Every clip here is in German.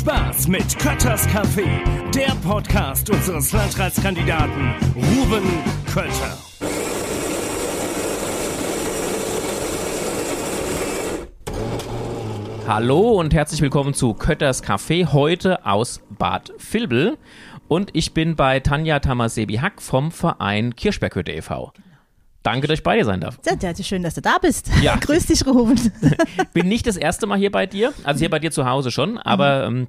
Spaß mit Kötters Café, der Podcast unseres Landratskandidaten Ruben Kötter. Hallo und herzlich willkommen zu Kötters Café, heute aus Bad Vilbel. Und ich bin bei Tanja Tamasebi-Hack vom Verein Kirschberghütte e.V. Danke, dass ich bei dir sein darf. Ja, ja, schön, dass du da bist. Ja. Grüß dich, Ruben. Bin nicht das erste Mal hier bei dir, also hier bei dir zu Hause schon, aber ähm,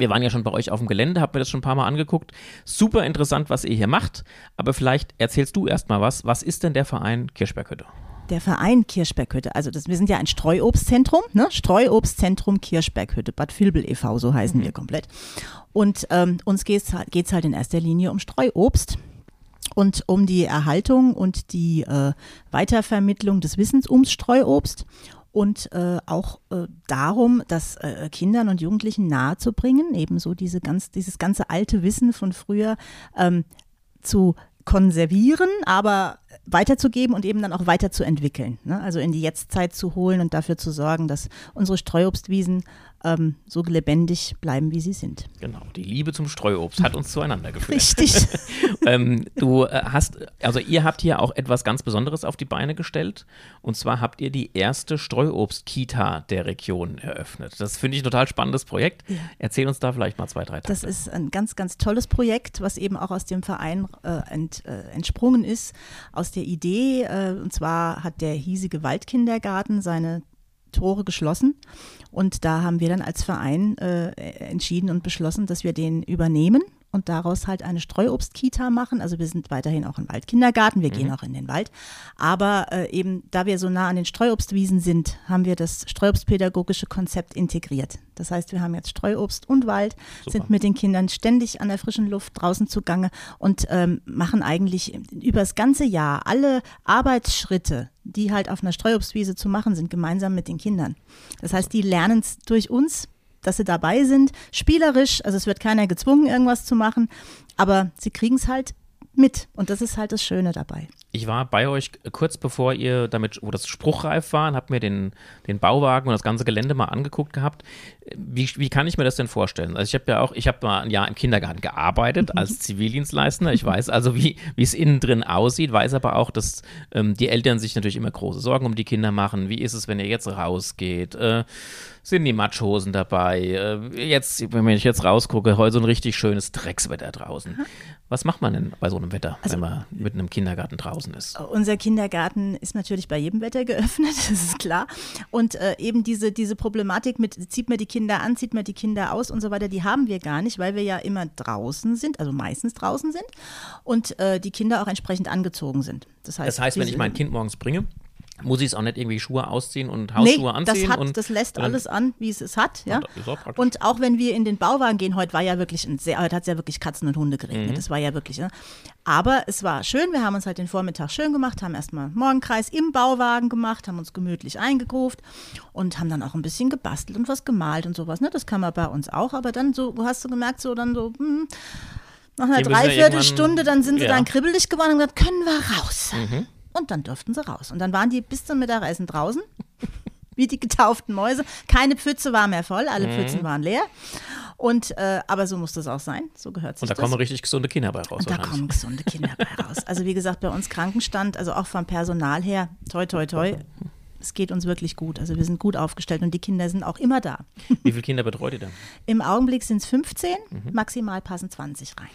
wir waren ja schon bei euch auf dem Gelände, hab mir das schon ein paar Mal angeguckt. Super interessant, was ihr hier macht, aber vielleicht erzählst du erst mal was. Was ist denn der Verein Kirschberghütte? Der Verein Kirschberghütte, also das, wir sind ja ein Streuobstzentrum, ne? Streuobstzentrum Kirschberghütte, Bad Vilbel e.V., so heißen wir komplett. Und ähm, uns geht es halt in erster Linie um Streuobst und um die Erhaltung und die äh, Weitervermittlung des Wissens ums Streuobst und äh, auch äh, darum, das äh, Kindern und Jugendlichen nahezubringen, ebenso diese ganz, dieses ganze alte Wissen von früher ähm, zu konservieren, aber weiterzugeben und eben dann auch weiterzuentwickeln. Ne? Also in die Jetztzeit zu holen und dafür zu sorgen, dass unsere Streuobstwiesen ähm, so lebendig bleiben, wie sie sind. Genau, die Liebe zum Streuobst hat uns zueinander geführt. Richtig. ähm, du äh, hast, also ihr habt hier auch etwas ganz Besonderes auf die Beine gestellt. Und zwar habt ihr die erste Streuobst-Kita der Region eröffnet. Das finde ich ein total spannendes Projekt. Ja. Erzähl uns da vielleicht mal zwei, drei Takte. Das ist ein ganz, ganz tolles Projekt, was eben auch aus dem Verein äh, ent, äh, entsprungen ist, aus der Idee. Äh, und zwar hat der hiesige Waldkindergarten seine Tore geschlossen. Und da haben wir dann als Verein äh, entschieden und beschlossen, dass wir den übernehmen und daraus halt eine Streuobstkita machen. Also wir sind weiterhin auch im Waldkindergarten, wir mhm. gehen auch in den Wald. Aber äh, eben, da wir so nah an den Streuobstwiesen sind, haben wir das Streuobstpädagogische Konzept integriert. Das heißt, wir haben jetzt Streuobst und Wald, Super. sind mit den Kindern ständig an der frischen Luft draußen zugange und ähm, machen eigentlich über das ganze Jahr alle Arbeitsschritte, die halt auf einer Streuobstwiese zu machen sind, gemeinsam mit den Kindern. Das heißt, die lernen es durch uns dass sie dabei sind, spielerisch, also es wird keiner gezwungen, irgendwas zu machen, aber sie kriegen es halt mit und das ist halt das Schöne dabei. Ich war bei euch kurz bevor ihr damit, wo das spruchreif war, und habe mir den, den Bauwagen und das ganze Gelände mal angeguckt gehabt. Wie, wie kann ich mir das denn vorstellen? Also ich habe ja auch, ich habe mal ein Jahr im Kindergarten gearbeitet als Zivildienstleister. Ich weiß also, wie es innen drin aussieht, weiß aber auch, dass ähm, die Eltern sich natürlich immer große Sorgen um die Kinder machen. Wie ist es, wenn ihr jetzt rausgeht? Äh, sind die Matschhosen dabei. Äh, jetzt, wenn ich jetzt rausgucke, heute so ein richtig schönes Dreckswetter draußen. Was macht man denn bei so einem Wetter, also, wenn man mit einem Kindergarten draußen ist? Unser Kindergarten ist natürlich bei jedem Wetter geöffnet, das ist klar. Und äh, eben diese, diese Problematik mit, zieht man die Kinder an, zieht man die Kinder aus und so weiter, die haben wir gar nicht, weil wir ja immer draußen sind, also meistens draußen sind und äh, die Kinder auch entsprechend angezogen sind. Das heißt, das heißt wenn ich mein Kind morgens bringe, muss ich es auch nicht irgendwie Schuhe ausziehen und Hausschuhe nee, anziehen? Das, hat, und das lässt alles an, wie es es hat. Ja? Auch und auch wenn wir in den Bauwagen gehen, heute war ja wirklich ein sehr, heute hat es ja wirklich Katzen und Hunde geregnet. Mhm. Das war ja wirklich. Ne? Aber es war schön, wir haben uns halt den Vormittag schön gemacht, haben erstmal Morgenkreis im Bauwagen gemacht, haben uns gemütlich eingegruft und haben dann auch ein bisschen gebastelt und was gemalt und sowas. Ne? Das kann man bei uns auch, aber dann so, hast du gemerkt, so dann so, hm, nach einer Dreiviertelstunde, dann sind sie ja. dann kribbelig geworden und gesagt, können wir raus. Mhm. Und dann durften sie raus. Und dann waren die bis zum Mittagessen draußen, wie die getauften Mäuse. Keine Pfütze war mehr voll, alle mhm. Pfützen waren leer. Und, äh, aber so muss das auch sein. So gehört sich Und da das. kommen richtig gesunde Kinder bei raus. Und da kommen gesunde Kinder bei raus. Also wie gesagt, bei uns Krankenstand, also auch vom Personal her, toi, toi, toi. Es geht uns wirklich gut. Also wir sind gut aufgestellt und die Kinder sind auch immer da. Wie viele Kinder betreut ihr denn? Im Augenblick sind es 15, mhm. maximal passen 20 rein.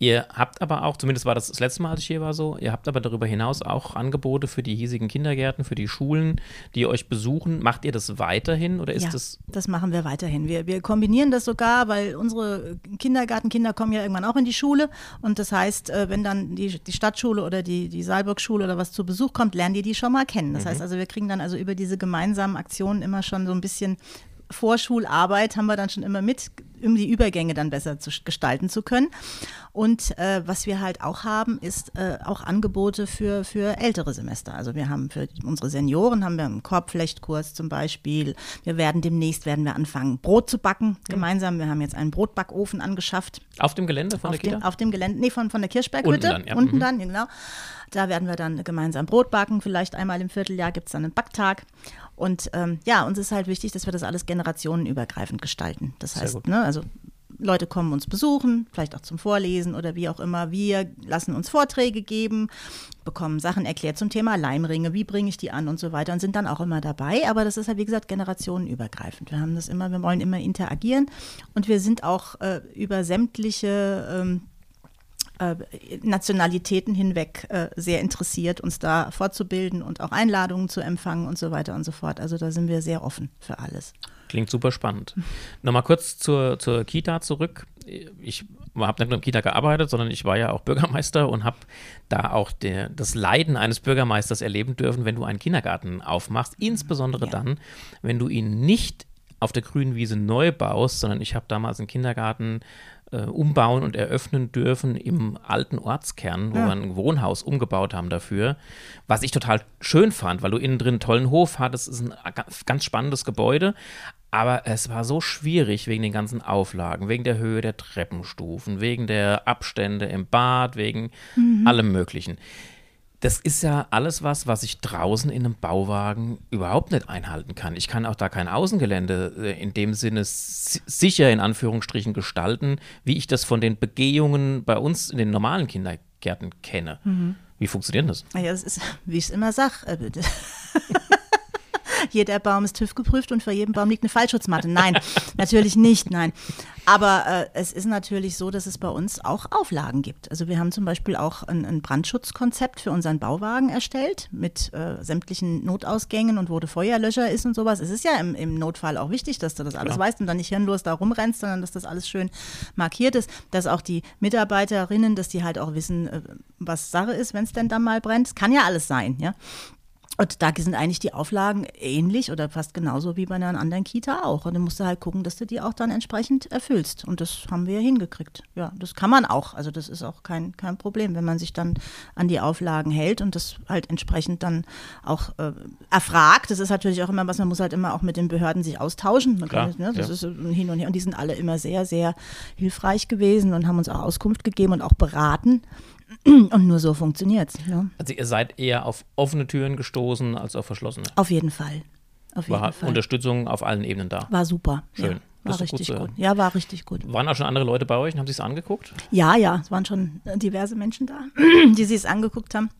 Ihr habt aber auch, zumindest war das das letzte Mal, als ich hier war so, ihr habt aber darüber hinaus auch Angebote für die hiesigen Kindergärten, für die Schulen, die euch besuchen. Macht ihr das weiterhin oder ist ja, das? Das machen wir weiterhin. Wir, wir kombinieren das sogar, weil unsere Kindergartenkinder kommen ja irgendwann auch in die Schule. Und das heißt, äh, wenn dann die, die Stadtschule oder die, die Saalburg-Schule oder was zu Besuch kommt, lernen die die schon mal kennen. Das mhm. heißt also, wir kriegen dann also über diese gemeinsamen Aktionen immer schon so ein bisschen Vorschularbeit haben wir dann schon immer mit, um die Übergänge dann besser zu gestalten zu können. Und äh, was wir halt auch haben, ist äh, auch Angebote für, für ältere Semester. Also wir haben für unsere Senioren haben wir einen Korbflechtkurs zum Beispiel. Wir werden demnächst werden wir anfangen, Brot zu backen gemeinsam. Wir haben jetzt einen Brotbackofen angeschafft. Auf dem Gelände von auf der Kita? Dem, auf dem Gelände, nee, von, von der Kirschberghütte. Unten dann, ja. Unten mhm. dann, genau. Da werden wir dann gemeinsam Brot backen. Vielleicht einmal im Vierteljahr gibt es dann einen Backtag. Und ähm, ja, uns ist halt wichtig, dass wir das alles generationenübergreifend gestalten. Das heißt, ne, also Leute kommen uns besuchen, vielleicht auch zum Vorlesen oder wie auch immer. Wir lassen uns Vorträge geben, bekommen Sachen erklärt zum Thema Leimringe, wie bringe ich die an und so weiter und sind dann auch immer dabei. Aber das ist halt, wie gesagt, generationenübergreifend. Wir haben das immer, wir wollen immer interagieren und wir sind auch äh, über sämtliche ähm, äh, Nationalitäten hinweg äh, sehr interessiert, uns da fortzubilden und auch Einladungen zu empfangen und so weiter und so fort. Also da sind wir sehr offen für alles. Klingt super spannend. Nochmal kurz zur, zur Kita zurück. Ich habe nicht nur in Kita gearbeitet, sondern ich war ja auch Bürgermeister und habe da auch der, das Leiden eines Bürgermeisters erleben dürfen, wenn du einen Kindergarten aufmachst. Insbesondere ja. dann, wenn du ihn nicht auf der grünen Wiese neu baust, sondern ich habe damals einen Kindergarten äh, umbauen und eröffnen dürfen im alten Ortskern, wo ja. wir ein Wohnhaus umgebaut haben dafür. Was ich total schön fand, weil du innen drin einen tollen Hof hattest. Es ist ein ganz spannendes Gebäude. Aber es war so schwierig wegen den ganzen Auflagen, wegen der Höhe der Treppenstufen, wegen der Abstände im Bad, wegen mhm. allem Möglichen. Das ist ja alles was, was ich draußen in einem Bauwagen überhaupt nicht einhalten kann. Ich kann auch da kein Außengelände äh, in dem Sinne sicher in Anführungsstrichen gestalten, wie ich das von den Begehungen bei uns in den normalen Kindergärten kenne. Mhm. Wie funktioniert das? Ja, das ist, wie ich es immer sage. Jeder Baum ist TÜV geprüft und vor jedem Baum liegt eine Fallschutzmatte. Nein, natürlich nicht, nein. Aber äh, es ist natürlich so, dass es bei uns auch Auflagen gibt. Also wir haben zum Beispiel auch ein, ein Brandschutzkonzept für unseren Bauwagen erstellt mit äh, sämtlichen Notausgängen und wo der Feuerlöscher ist und sowas. Es ist ja im, im Notfall auch wichtig, dass du das alles ja. weißt und dann nicht hirnlos da rumrennst, sondern dass das alles schön markiert ist, dass auch die Mitarbeiterinnen, dass die halt auch wissen, äh, was Sache ist, wenn es denn dann mal brennt. Es kann ja alles sein, ja. Und da sind eigentlich die Auflagen ähnlich oder fast genauso wie bei einer anderen Kita auch. Und dann musst du halt gucken, dass du die auch dann entsprechend erfüllst. Und das haben wir hingekriegt. Ja, das kann man auch. Also das ist auch kein, kein Problem, wenn man sich dann an die Auflagen hält und das halt entsprechend dann auch äh, erfragt. Das ist natürlich auch immer was, man muss halt immer auch mit den Behörden sich austauschen. Klar, kann, ne, das ja. ist Hin und Her. Und die sind alle immer sehr, sehr hilfreich gewesen und haben uns auch Auskunft gegeben und auch beraten. Und nur so funktioniert es. Ja. Also ihr seid eher auf offene Türen gestoßen als auf verschlossene? Auf jeden Fall. Auf jeden war Fall. Unterstützung auf allen Ebenen da? War super. Schön. Ja. War richtig gut, gut, Ja, war richtig gut. Waren auch schon andere Leute bei euch und haben sich es angeguckt? Ja, ja, es waren schon diverse Menschen da, die sich es angeguckt haben.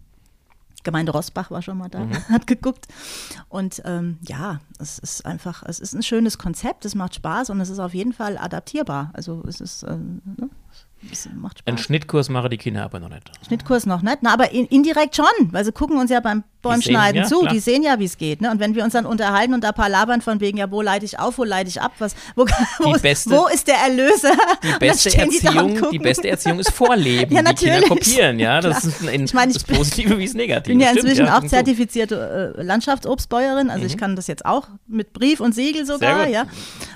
Gemeinde Rossbach war schon mal da, mhm. hat geguckt. Und ähm, ja, es ist einfach, es ist ein schönes Konzept, es macht Spaß und es ist auf jeden Fall adaptierbar. Also es ist, ähm, ne? Macht Spaß. Einen Schnittkurs mache die Kinder aber noch nicht. Schnittkurs noch nicht, na, aber in, indirekt schon, weil sie gucken uns ja beim Bäumschneiden zu, klar. die sehen ja, wie es geht. Ne? Und wenn wir uns dann unterhalten und da paar labern von wegen, ja, wo leite ich auf, wo leite ich ab, was, wo, wo, ist, beste, wo ist der Erlöser? Die beste, Erziehung, die beste Erziehung ist Vorleben, ja, natürlich. die Kinder kopieren, ja, das ist ein, ich mein, ich das Positive wie das Negative. Ich bin ja inzwischen Stimmt, ja, auch zertifizierte äh, Landschaftsobstbäuerin, also mhm. ich kann das jetzt auch mit Brief und Siegel sogar, ja.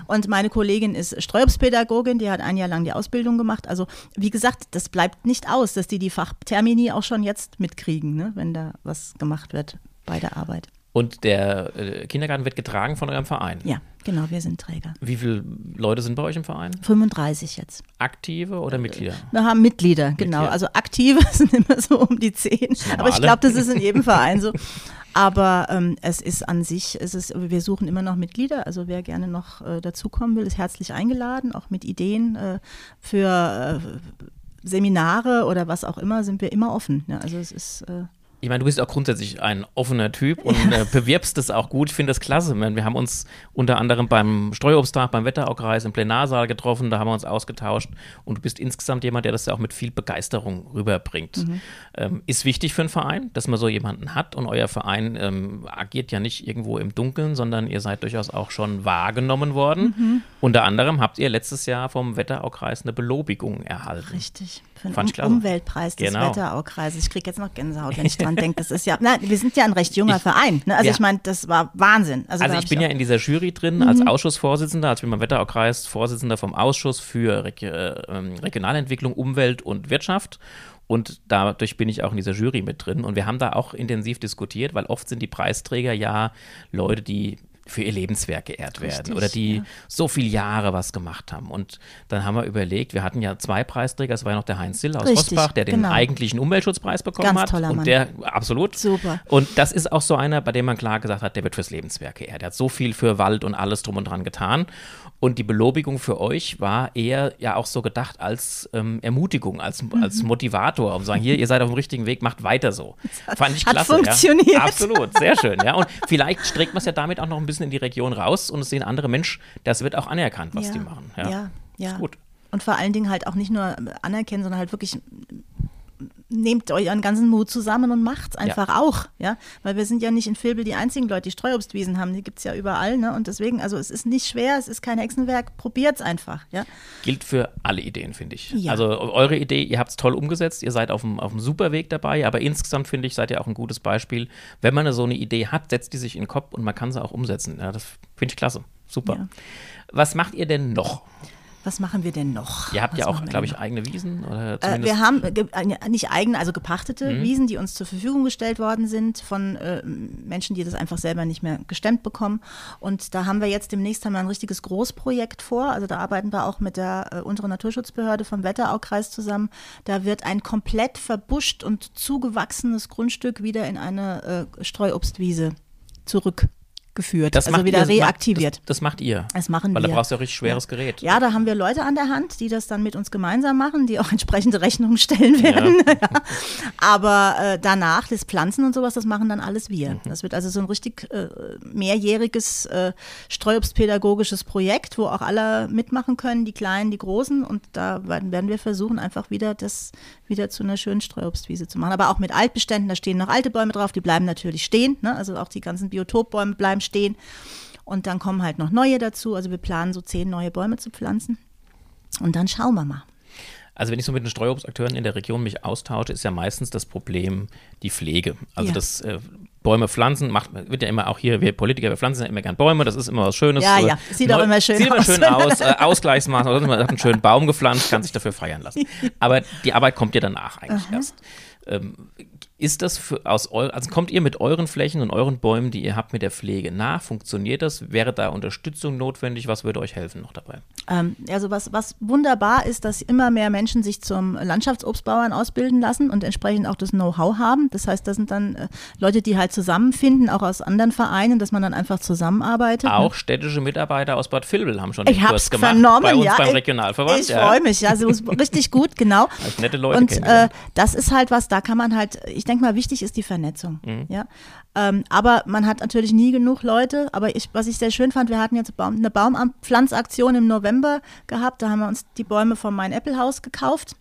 Und meine Kollegin ist Streuobstpädagogin, die hat ein Jahr lang die Ausbildung gemacht. Also wie gesagt, das bleibt nicht aus, dass die die Fachtermini auch schon jetzt mitkriegen, ne, wenn da was gemacht wird bei der Arbeit. Und der äh, Kindergarten wird getragen von eurem Verein? Ja, genau, wir sind Träger. Wie viele Leute sind bei euch im Verein? 35 jetzt. Aktive oder Mitglieder? Wir haben Mitglieder, genau. Mitglieder. Also aktive sind immer so um die 10. Aber ich glaube, das ist in jedem Verein so. Aber ähm, es ist an sich, es ist, wir suchen immer noch Mitglieder. Also wer gerne noch äh, dazukommen will, ist herzlich eingeladen, auch mit Ideen äh, für äh, Seminare oder was auch immer, sind wir immer offen. Ja, also es ist äh, ich meine, du bist auch grundsätzlich ein offener Typ und äh, bewirbst das auch gut. Ich finde das klasse. Wir haben uns unter anderem beim Streuobsttag, beim Wetteraukreis im Plenarsaal getroffen, da haben wir uns ausgetauscht und du bist insgesamt jemand, der das ja auch mit viel Begeisterung rüberbringt. Mhm. Ähm, ist wichtig für einen Verein, dass man so jemanden hat und euer Verein ähm, agiert ja nicht irgendwo im Dunkeln, sondern ihr seid durchaus auch schon wahrgenommen worden. Mhm. Unter anderem habt ihr letztes Jahr vom Wetteraukreis eine Belobigung erhalten. Richtig für den um Umweltpreis des genau. Wetteraukreises. Ich kriege jetzt noch Gänsehaut, wenn ich dran denke. Das ist ja, na, wir sind ja ein recht junger ich, Verein. Ne? Also ja. ich meine, das war Wahnsinn. Also, also ich bin ich ja in dieser Jury drin mhm. als Ausschussvorsitzender, als bin Wetteraukreis Vorsitzender vom Ausschuss für Reg äh, ähm, Regionalentwicklung, Umwelt und Wirtschaft. Und dadurch bin ich auch in dieser Jury mit drin. Und wir haben da auch intensiv diskutiert, weil oft sind die Preisträger ja Leute, die für ihr Lebenswerk geehrt werden Richtig, oder die ja. so viele Jahre was gemacht haben. Und dann haben wir überlegt, wir hatten ja zwei Preisträger, es war ja noch der Heinz Sill aus Richtig, Rosbach, der den genau. eigentlichen Umweltschutzpreis bekommen Ganz hat. und Mann. der, absolut. Super. Und das ist auch so einer, bei dem man klar gesagt hat, der wird fürs Lebenswerk geehrt. Der hat so viel für Wald und alles drum und dran getan. Und die Belobigung für euch war eher ja auch so gedacht als ähm, Ermutigung, als, Mhm. als Motivator, um zu sagen, hier, ihr seid auf dem richtigen Weg, macht weiter so. Fand ich hat klasse. funktioniert. Ja. Absolut, sehr schön. Ja. Und vielleicht streckt man es ja damit auch noch ein bisschen in die Region raus und es sehen andere Mensch, das wird auch anerkannt, was ja. die machen. Ja, Ja, ja. Ist gut. Und vor allen Dingen halt auch nicht nur anerkennen, sondern halt wirklich nehmt euren ganzen Mut zusammen und macht's einfach auch, ja, weil wir sind ja nicht in Vilbel die einzigen Leute, die Streuobstwiesen haben, die gibt's ja überall, ne, und deswegen, also es ist nicht schwer, es ist kein Hexenwerk, probiert's einfach, ja. Gilt für alle Ideen, finde ich. Ja. Also eure Idee, ihr habt es toll umgesetzt, ihr seid auf dem, auf dem super Weg dabei, aber insgesamt finde ich, seid ihr auch ein gutes Beispiel. Wenn man so eine Idee hat, setzt die sich in den Kopf und man kann sie auch umsetzen. Ja, das finde ich klasse. Super. Ja. Was macht ihr denn noch? Was machen wir denn noch? Ihr habt Was ja auch, glaube ich, eigene Wiesen oder Äh, wir haben äh, äh, nicht eigene, also gepachtete Mhm. Wiesen, die uns zur Verfügung gestellt worden sind von äh, Menschen, die das einfach selber nicht mehr gestemmt bekommen. Und da haben wir jetzt demnächst haben wir ein richtiges Großprojekt vor. Also da arbeiten wir auch mit der äh, unteren Naturschutzbehörde vom Wetteraukreis zusammen. Da wird ein komplett verbuscht und zugewachsenes Grundstück wieder in eine äh, Streuobstwiese zurückgeführt, das also wieder ihr, reaktiviert. Das, das macht ihr. Das machen Weil wir. da brauchst du ja richtig schweres Gerät. Ja, da haben wir Leute an der Hand, die das dann mit uns gemeinsam machen, die auch entsprechende Rechnungen stellen werden. Ja. Aber äh, danach, das Pflanzen und sowas, das machen dann alles Mhm. wir. Das wird also so ein richtig äh, mehrjähriges äh, streuobstpädagogisches Projekt, wo auch alle mitmachen können, die Kleinen, die Großen. Und da werden werden wir versuchen, einfach wieder das wieder zu einer schönen Streuobstwiese zu machen. Aber auch mit Altbeständen, da stehen noch alte Bäume drauf, die bleiben natürlich stehen. Ne? Also auch die ganzen Biotopbäume bleiben stehen. Und dann kommen halt noch neue dazu. Also wir planen so zehn neue Bäume zu pflanzen. Und dann schauen wir mal. Also wenn ich so mit den Streuobstakteuren in der Region mich austausche, ist ja meistens das Problem die Pflege. Also Ja. das äh, Bäume pflanzen macht wird ja immer auch hier wir Politiker wir pflanzen ja immer gern Bäume. Das ist immer was Schönes. Ja, so ja. Sieht auch immer schön sieht immer aus. schön aus. Äh, Ausgleichsmaß. Also man hat einen schönen Baum gepflanzt, kann sich dafür feiern lassen. Aber die Arbeit kommt ja danach eigentlich erst. Ähm, ist das für, aus eu, also kommt ihr mit euren Flächen und euren Bäumen, die ihr habt, mit der Pflege nach? Funktioniert das? Wäre da Unterstützung notwendig? Was würde euch helfen noch dabei? Ähm, also was, was wunderbar ist, dass immer mehr Menschen sich zum Landschaftsobstbauern ausbilden lassen und entsprechend auch das Know-how haben. Das heißt, das sind dann äh, Leute, die halt zusammenfinden, auch aus anderen Vereinen, dass man dann einfach zusammenarbeitet. ne? Auch städtische Mitarbeiter aus Bad Vilbel haben schon den Ich Kurs hab's gemacht vernommen, bei uns ja. beim Ich- Regionalverband. Ich ja. freue mich, ja, so ist richtig gut, genau. nette Leute Und äh, das ist halt was, da kann man halt, ich denke mal, wichtig ist die Vernetzung. Mhm. Ja? Ähm, aber man hat natürlich nie genug Leute. Aber ich, was ich sehr schön fand, wir hatten jetzt Baum, eine Baumpflanzaktion im November gehabt. Da haben wir uns die Bäume vom Mein Apple Haus gekauft.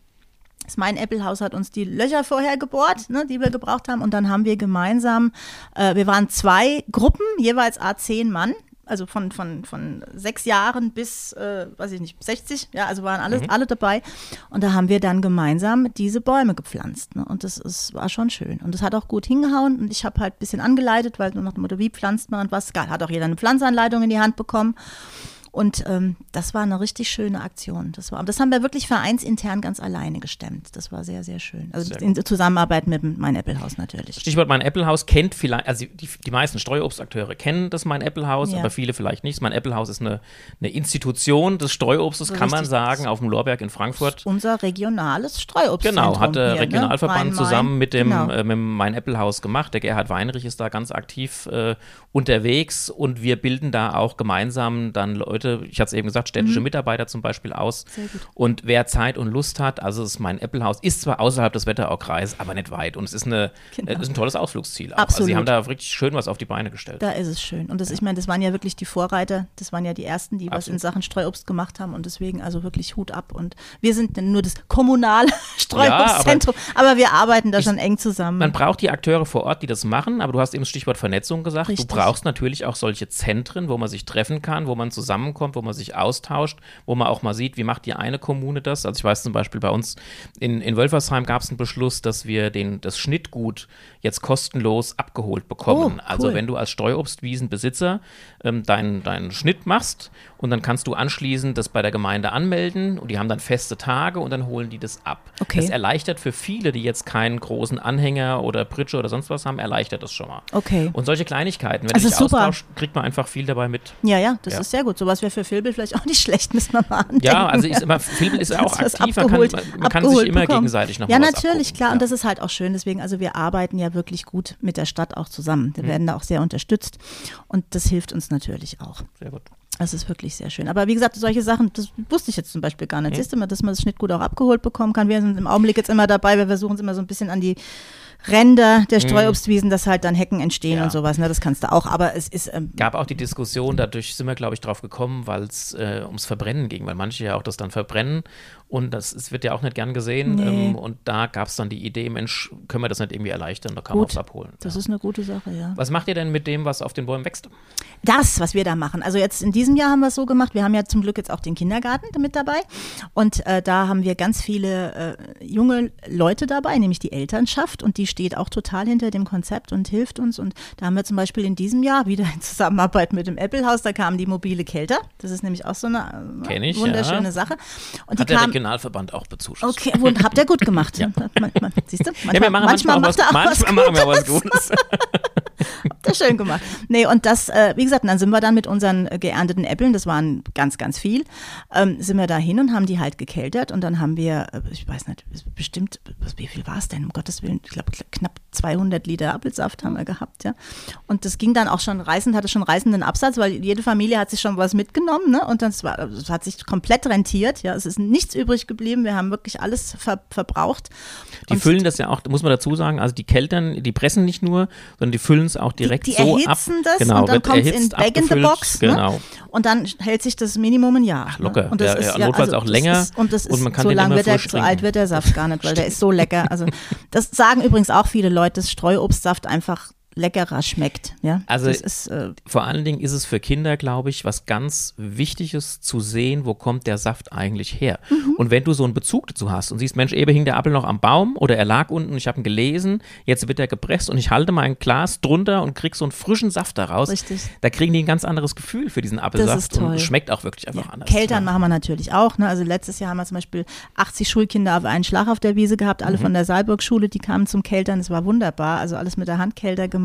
Das Mein Apple Haus hat uns die Löcher vorher gebohrt, ne, die wir gebraucht haben. Und dann haben wir gemeinsam, äh, wir waren zwei Gruppen, jeweils A10 Mann. Also von, von, von sechs Jahren bis, äh, weiß ich nicht, 60, ja, also waren alle, alle dabei. Und da haben wir dann gemeinsam diese Bäume gepflanzt. Ne? Und das ist, war schon schön. Und das hat auch gut hingehauen. Und ich habe halt ein bisschen angeleitet, weil nur nach dem Motto, wie pflanzt man und was. Hat auch jeder eine Pflanzanleitung in die Hand bekommen. Und ähm, das war eine richtig schöne Aktion. Das, war, das haben wir wirklich vereinsintern ganz alleine gestemmt. Das war sehr, sehr schön. Also Sehr in Zusammenarbeit mit dem mein Apple Haus natürlich. Stichwort mein Apple Haus kennt vielleicht, also die, die meisten Streuobstakteure kennen das mein Apple Haus, Ja. aber viele vielleicht nicht. Mein Apple Haus ist eine, eine Institution des Streuobstes, So kann man sagen, auf dem Lorberg in Frankfurt. Unser regionales Streuobstzentrum. Genau, hat der hier, Regionalverband Ne? Zusammen mit dem, Genau. äh, mit Mein Apple Haus gemacht. Der Gerhard Weinrich ist da ganz aktiv äh, unterwegs und wir bilden da auch gemeinsam dann Leute, ich hatte es eben gesagt, städtische Mitarbeiter zum Beispiel aus. Mhm. Und wer Zeit und Lust hat, also es ist mein Apple Haus, ist zwar außerhalb des Wetteraukreises, aber nicht weit. Und es ist, eine, Genau. äh, ist ein tolles Ausflugsziel. Auch. Also sie Absolut. haben da richtig schön was auf die Beine gestellt. Da ist es schön. Und das, ich meine, das waren ja wirklich die Vorreiter. Das waren ja die ersten, die was in Absolut. Sachen Streuobst gemacht haben. Und deswegen also wirklich Hut ab. Und wir sind nur das kommunale Streuobstzentrum. aber, wir arbeiten da schon eng zusammen. Man braucht die Akteure vor Ort, die das machen, aber du hast eben das Stichwort Vernetzung gesagt. Richtig. Du brauchst natürlich auch solche Zentren, wo man sich treffen kann, wo man zusammen zusammenkommt, wo man sich austauscht, wo man auch mal sieht, wie macht die eine Kommune das. Also ich weiß zum Beispiel bei uns in, in Wölfersheim gab es einen Beschluss, dass wir den, das Schnittgut jetzt kostenlos abgeholt bekommen. Oh, Also cool. wenn du als Streuobstwiesenbesitzer ähm, deinen, deinen Schnitt machst und dann kannst du anschließend das bei der Gemeinde anmelden und die haben dann feste Tage und dann holen die das ab. Okay. Das erleichtert für viele, die jetzt keinen großen Anhänger oder Pritsche oder sonst was haben, erleichtert das schon mal. Okay. Und solche Kleinigkeiten, wenn Das du dich super. austauschst, kriegt man einfach viel dabei mit. Ja, ja, das Ja. ist sehr gut. Sowas wäre für Filbel vielleicht auch nicht schlecht, müssen wir mal andenken. Ja, also ist immer, Filbel ist ja auch aktiv, man kann, abgeholt- man, man kann sich abgeholt immer bekommen. gegenseitig noch Ja, natürlich, klar. Ja. Und das ist halt auch schön. Deswegen, also wir arbeiten ja wirklich gut mit der Stadt auch zusammen. Mhm. Wir werden da auch sehr unterstützt. Und das hilft uns natürlich auch. Sehr gut. Das ist wirklich sehr schön. Aber wie gesagt, solche Sachen, das wusste ich jetzt zum Beispiel gar Mhm. nicht. Siehst du mal, dass man das Schnittgut auch abgeholt bekommen kann. Wir sind im Augenblick jetzt immer dabei. Wir versuchen es immer so ein bisschen an die Ränder der Streuobstwiesen, dass halt dann Hecken entstehen Mhm. Ja. und sowas. Ne, das kannst du auch. Aber es ist, ähm, gab auch die Diskussion, dadurch sind wir, glaube ich, drauf gekommen, weil es äh, ums Verbrennen ging, weil manche ja auch das dann verbrennen und das es wird ja auch nicht gern gesehen. Nee. Ähm, und da gab es dann die Idee, Mensch, können wir das nicht irgendwie erleichtern, da kann Gut. man was abholen. das ja. ist eine gute Sache, ja. Was macht ihr denn mit dem, was auf den Bäumen wächst? Das, was wir da machen. Also jetzt in diesem Jahr haben wir es so gemacht. Wir haben ja zum Glück jetzt auch den Kindergarten mit dabei. Und äh, da haben wir ganz viele äh, junge Leute dabei, nämlich die Elternschaft. Und die steht auch total hinter dem Konzept und hilft uns. Und da haben wir zum Beispiel in diesem Jahr wieder in Zusammenarbeit mit dem Apple-Haus, da kamen die mobile Kälter. Das ist nämlich auch so eine äh, wunderschöne ja. Sache. Und Hat die kamen. Regionalverband auch bezuschusst. Okay, wund, habt ihr gut gemacht. Man, siehst du? Ja, wir machen manchmal, macht auch er auch was manchmal machen wir was Gutes. Ihr schön gemacht. Nee, und das, äh, wie gesagt, dann sind wir dann mit unseren geernteten Äpfeln, das waren ganz, ganz viel, ähm, sind wir da hin und haben die halt gekeltert und dann haben wir, äh, ich weiß nicht, bestimmt, wie viel war es denn, um Gottes Willen, ich glaube knapp 200 Liter Apfelsaft haben wir gehabt, ja. Und das ging dann auch schon reißend, hatte schon reißenden Absatz, weil jede Familie hat sich schon was mitgenommen, ne, und das war, das hat sich komplett rentiert, ja, es ist nichts übrig geblieben, wir haben wirklich alles ver verbraucht. Die Und füllen das ja auch, muss man dazu sagen, also die Keltern, die pressen nicht nur, sondern die füllen es auch direkt die, die so ab. erhitzen das genau, und dann kommt es in Bag in the Box. Ne? Genau. Und dann hält sich das Minimum ein Jahr. Ach, locker. Und das Ja, ist, ja, notfalls also auch länger Ist, und das ist, und man kann so lang wird der, so alt wird der Saft gar nicht, weil der ist so lecker. Also das sagen übrigens auch viele Leute, dass Streuobstsaft einfach leckerer schmeckt. Ja, Also ist, äh, Vor allen Dingen ist es für Kinder, glaube ich, was ganz Wichtiges zu sehen, wo kommt der Saft eigentlich her. Mhm. Und wenn du so einen Bezug dazu hast und siehst, Mensch, eben hing der Apfel noch am Baum oder er lag unten, ich habe ihn gelesen, jetzt wird er gepresst und ich halte mal ein Glas drunter und krieg so einen frischen Saft daraus. Richtig. Da kriegen die ein ganz anderes Gefühl für diesen Apfelsaft und es schmeckt auch wirklich einfach anders. Keltern ja. machen wir natürlich auch. Ne? Also letztes Jahr haben wir zum Beispiel 80 Schulkinder auf einen Schlag auf der Wiese gehabt, Mhm. alle von der Saalburg-Schule, die kamen zum Keltern. Das war wunderbar. Also alles mit der Hand Kälter gemacht.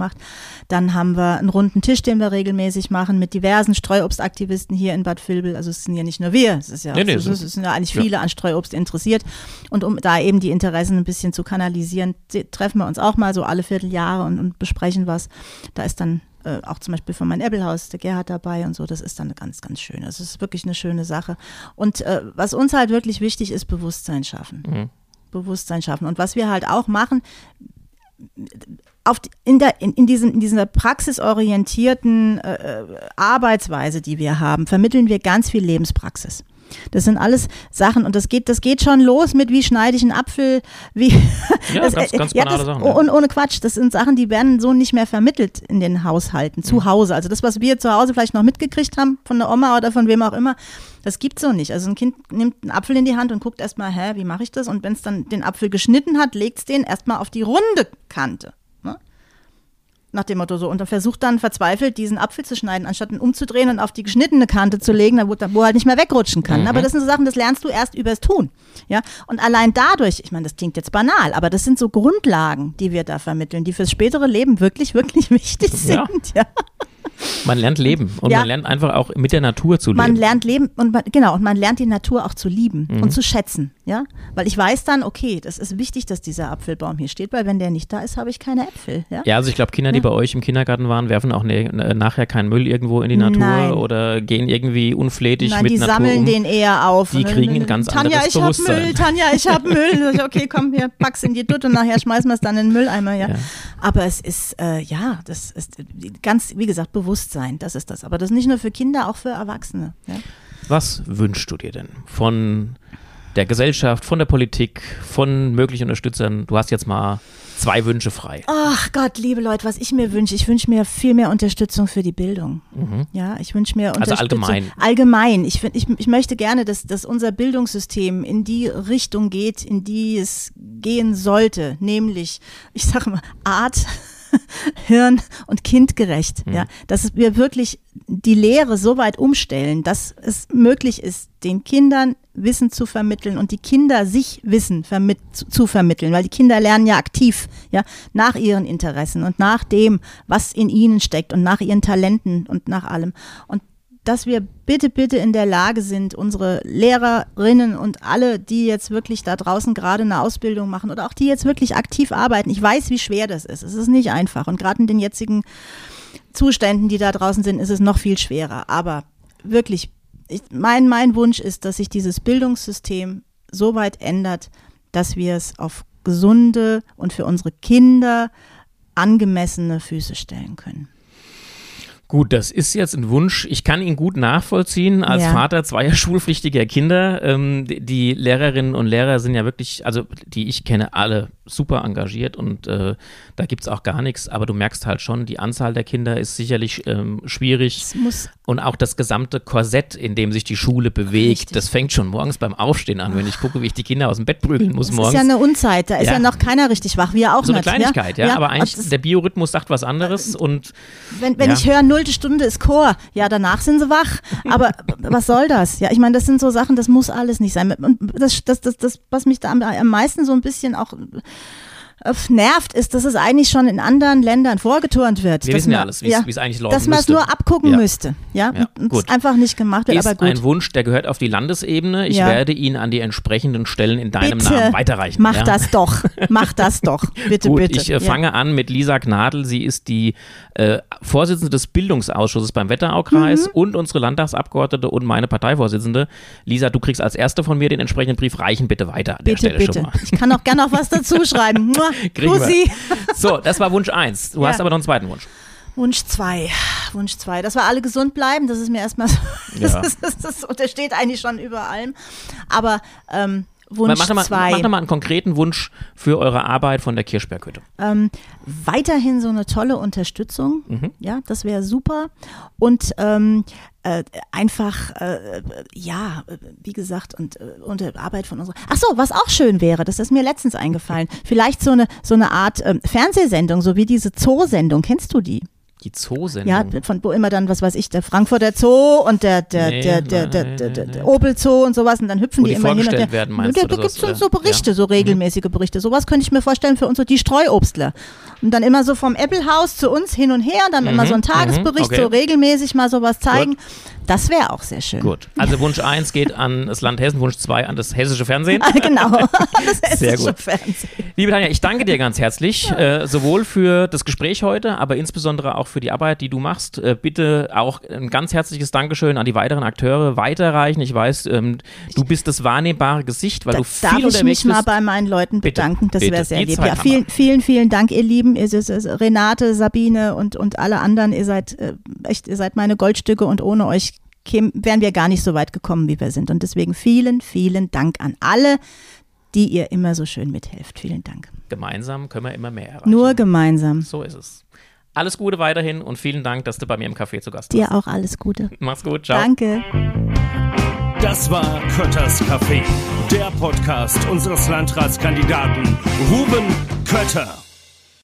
Dann haben wir einen runden Tisch, den wir regelmäßig machen, mit diversen Streuobstaktivisten hier in Bad Vilbel. Also es sind ja nicht nur wir, es ist ja, Nee, nee, es, es ist- es sind ja eigentlich ja. viele an Streuobst interessiert. Und um da eben die Interessen ein bisschen zu kanalisieren, treffen wir uns auch mal so alle Vierteljahre und, und besprechen was. Da ist dann äh, auch zum Beispiel von meinem Applehaus der Gerhard dabei und so. Das ist dann ganz, ganz schön. Das ist wirklich eine schöne Sache. Und äh, was uns halt wirklich wichtig ist, Bewusstsein schaffen. Mhm. Bewusstsein schaffen. Und was wir halt auch machen, auf, die- in, der, in, in, diesem, in dieser praxisorientierten äh, äh, Arbeitsweise, die wir haben, vermitteln wir ganz viel Lebenspraxis. Das sind alles Sachen und das geht, das geht schon los mit, wie schneide ich einen Apfel, wie. Ja, das, ganz- äh, ganz ja, das, Sachen, ja. Und ohne Quatsch, das sind Sachen, die werden so nicht mehr vermittelt in den Haushalten, zu Mhm. Hause. Also das, was wir zu Hause vielleicht noch mitgekriegt haben, von der Oma oder von wem auch immer, das gibt's so nicht. Also ein Kind nimmt einen Apfel in die Hand und guckt erstmal, hä, wie mache ich das? Und wenn es dann den Apfel geschnitten hat, legt's den erstmal auf die runde Kante. Nach dem Motto so. Und dann versucht dann verzweifelt, diesen Apfel zu schneiden, anstatt ihn umzudrehen und auf die geschnittene Kante zu legen, wo, er halt nicht mehr wegrutschen kann. Mhm. Aber das sind so Sachen, das lernst du erst übers Tun. Ja? Und allein dadurch, ich meine, das klingt jetzt banal, aber das sind so Grundlagen, die wir da vermitteln, die fürs spätere Leben wirklich, wirklich wichtig sind. Ja. Ja. Man lernt leben und Ja. man lernt einfach auch mit der Natur zu Man leben. lernt leben und man, genau, und man lernt die Natur auch zu lieben Mhm. und zu schätzen, ja? Weil ich weiß dann, okay, das ist wichtig, dass dieser Apfelbaum hier steht, weil wenn der nicht da ist, habe ich keine Äpfel, ja? Ja, also ich glaube, Kinder, die bei euch im Kindergarten waren, werfen auch ne, ne, nachher keinen Müll irgendwo in die Natur Nein. oder gehen irgendwie unflätig Nein, mit die Natur sammeln um. den eher auf. Die kriegen ein ganz Tanja, anderes ich hab Bewusstsein. Müll, Tanja, ich hab Müll. Okay, komm hier, pack's in die Dutte und nachher schmeißen wir es dann in den Mülleimer, ja. Ja. Aber es ist, äh, ja, das ist äh, ganz, wie gesagt, Bewusstsein, das ist das. Aber das ist nicht nur für Kinder, auch für Erwachsene. Ja? Was wünschst du dir denn von der Gesellschaft, von der Politik, von möglichen Unterstützern. Du hast jetzt mal zwei Wünsche frei. Ach Gott, liebe Leute, was ich mir wünsche, ich wünsche mir viel mehr Unterstützung für die Bildung. Ja, ich wünsche mir Also Unterstützung. allgemein. Allgemein. Ich, ich, ich möchte gerne, dass, dass unser Bildungssystem in die Richtung geht, in die es gehen sollte, nämlich, ich sage mal, Art, Hirn und kindgerecht. Ja, dass wir wirklich die Lehre so weit umstellen, dass es möglich ist, den Kindern Wissen zu vermitteln und die Kinder sich Wissen vermit zu, zu vermitteln, weil die Kinder lernen ja aktiv, ja, nach ihren Interessen und nach dem, was in ihnen steckt und nach ihren Talenten und nach allem. Und dass wir bitte, bitte in der Lage sind, unsere Lehrerinnen und alle, die jetzt wirklich da draußen gerade eine Ausbildung machen oder auch die jetzt wirklich aktiv arbeiten. Ich weiß, wie schwer das ist. Es ist nicht einfach. Und gerade in den jetzigen Zuständen, die da draußen sind, ist es noch viel schwerer. Aber wirklich, ich, mein, mein Wunsch ist, dass sich dieses Bildungssystem so weit ändert, dass wir es auf gesunde und für unsere Kinder angemessene Füße stellen können. Gut, das ist jetzt ein Wunsch. Ich kann ihn gut nachvollziehen als Ja. Vater zweier schulpflichtiger Kinder. Ähm, die- Lehrerinnen und Lehrer sind ja wirklich, also die ich kenne, alle super engagiert und äh, da gibt's auch gar nichts. Aber du merkst halt schon, die Anzahl der Kinder ist sicherlich ähm, schwierig. Es Und auch das gesamte Korsett, in dem sich die Schule bewegt, Richtig. das fängt schon morgens beim Aufstehen an, wenn ich gucke, wie ich die Kinder aus dem Bett prügeln muss Das morgens. ist ja eine Unzeit, da ist Ja. ja, noch keiner richtig wach, wir auch so eine nicht. Kleinigkeit, ja, aber und eigentlich das, der Biorhythmus sagt was anderes und wenn wenn ja. ich höre, nullte Stunde ist Chor, ja, danach sind sie wach, aber was soll das? Ja, ich meine, das sind so Sachen, das muss alles nicht sein. Und das, das, das, das was mich da am, am meisten so ein bisschen auch nervt, ist, dass es eigentlich schon in anderen Ländern vorgeturnt wird. wir wissen ja man- alles, wie es wie es eigentlich laufen Dass man es nur abgucken Ja. müsste, ja, Ja, gut. einfach nicht gemacht wird, ist aber ein gut. Wunsch, der gehört auf die Landesebene. Ich Ja. werde ihn an die entsprechenden Stellen in deinem bitte, Namen weiterreichen. mach ja? das doch, mach das doch, bitte, Gut, bitte. ich äh, Ja. fange an mit Lisa Gnadl. Sie ist die äh, Vorsitzende des Bildungsausschusses beim Wetteraukreis Mhm. und unsere Landtagsabgeordnete und meine Parteivorsitzende. Lisa, du kriegst als Erste von mir den entsprechenden Brief. Reichen bitte weiter an der Bitte, Stelle bitte. schon mal. Ich kann auch gerne noch was dazu schreiben. Wir. Pussy. So, das war Wunsch 1. Du Ja. hast aber noch einen zweiten Wunsch. Wunsch 2. Wunsch 2. Dass wir alle gesund bleiben, das ist mir erstmal so. Ja. Das, ist, das, ist, und der steht eigentlich schon über allem. Aber ähm, Wunsch Mach mal, 2. mach doch mal einen konkreten Wunsch für eure Arbeit von der Kirschberghütte. ähm, weiterhin so eine tolle Unterstützung. Mhm. Ja, das wäre super. Und ähm, äh, einfach, äh, ja, äh, wie gesagt, und, äh, und Arbeit von unserer. Ach so, was auch schön wäre, das ist mir letztens eingefallen. Vielleicht so eine, so eine Art ähm, Fernsehsendung, so wie diese Zoosendung. Kennst du die? Die Zoosendung. Ja, von wo immer dann, was weiß ich, der Frankfurter Zoo und der, der, Nee, der, der, der, nein, der, der, der Opel Zoo und sowas und dann hüpfen die, die immer hin und her. werden, meinst da, du, da gibt es so, so? Berichte, Ja. so regelmäßige Berichte. Sowas könnte ich mir vorstellen für uns so die Streuobstler. Und dann immer so vom Apple-Haus zu uns hin und her und dann immer so ein Tagesbericht, mhm, okay. so regelmäßig mal sowas zeigen. Das wäre auch sehr schön. Gut. Also Wunsch 1 geht an das Land Hessen, Wunsch 2 an das hessische Fernsehen. genau. Das Sehr hessische gut. Fernsehen. Liebe Tanja, ich danke dir ganz herzlich, äh, sowohl für das Gespräch heute, aber insbesondere auch für die Arbeit, die du machst. Äh, bitte auch ein ganz herzliches Dankeschön an die weiteren Akteure weiterreichen. Ich weiß, ähm, du bist das wahrnehmbare Gesicht, weil Da du viel darf ich unterwegs mich mal bist. bei meinen Leuten Bitte, bedanken. Das bitte. wäre sehr lieb. Ja, vielen, vielen, vielen Dank, ihr Lieben. Ihr, Renate, Sabine und, und alle anderen. Ihr seid äh, echt, ihr seid meine Goldstücke und ohne euch käm, wären wir gar nicht so weit gekommen, wie wir sind. Und deswegen vielen, vielen Dank an alle, die ihr immer so schön mithelft. Vielen Dank. Gemeinsam können wir immer mehr erreichen. Nur gemeinsam. so ist es. Alles Gute weiterhin und vielen Dank, dass du bei mir im Café zu Gast Dir auch alles Gute. Mach's gut, ciao. Danke. Das war Kötters Café, der Podcast unseres Landratskandidaten Ruben Kötter.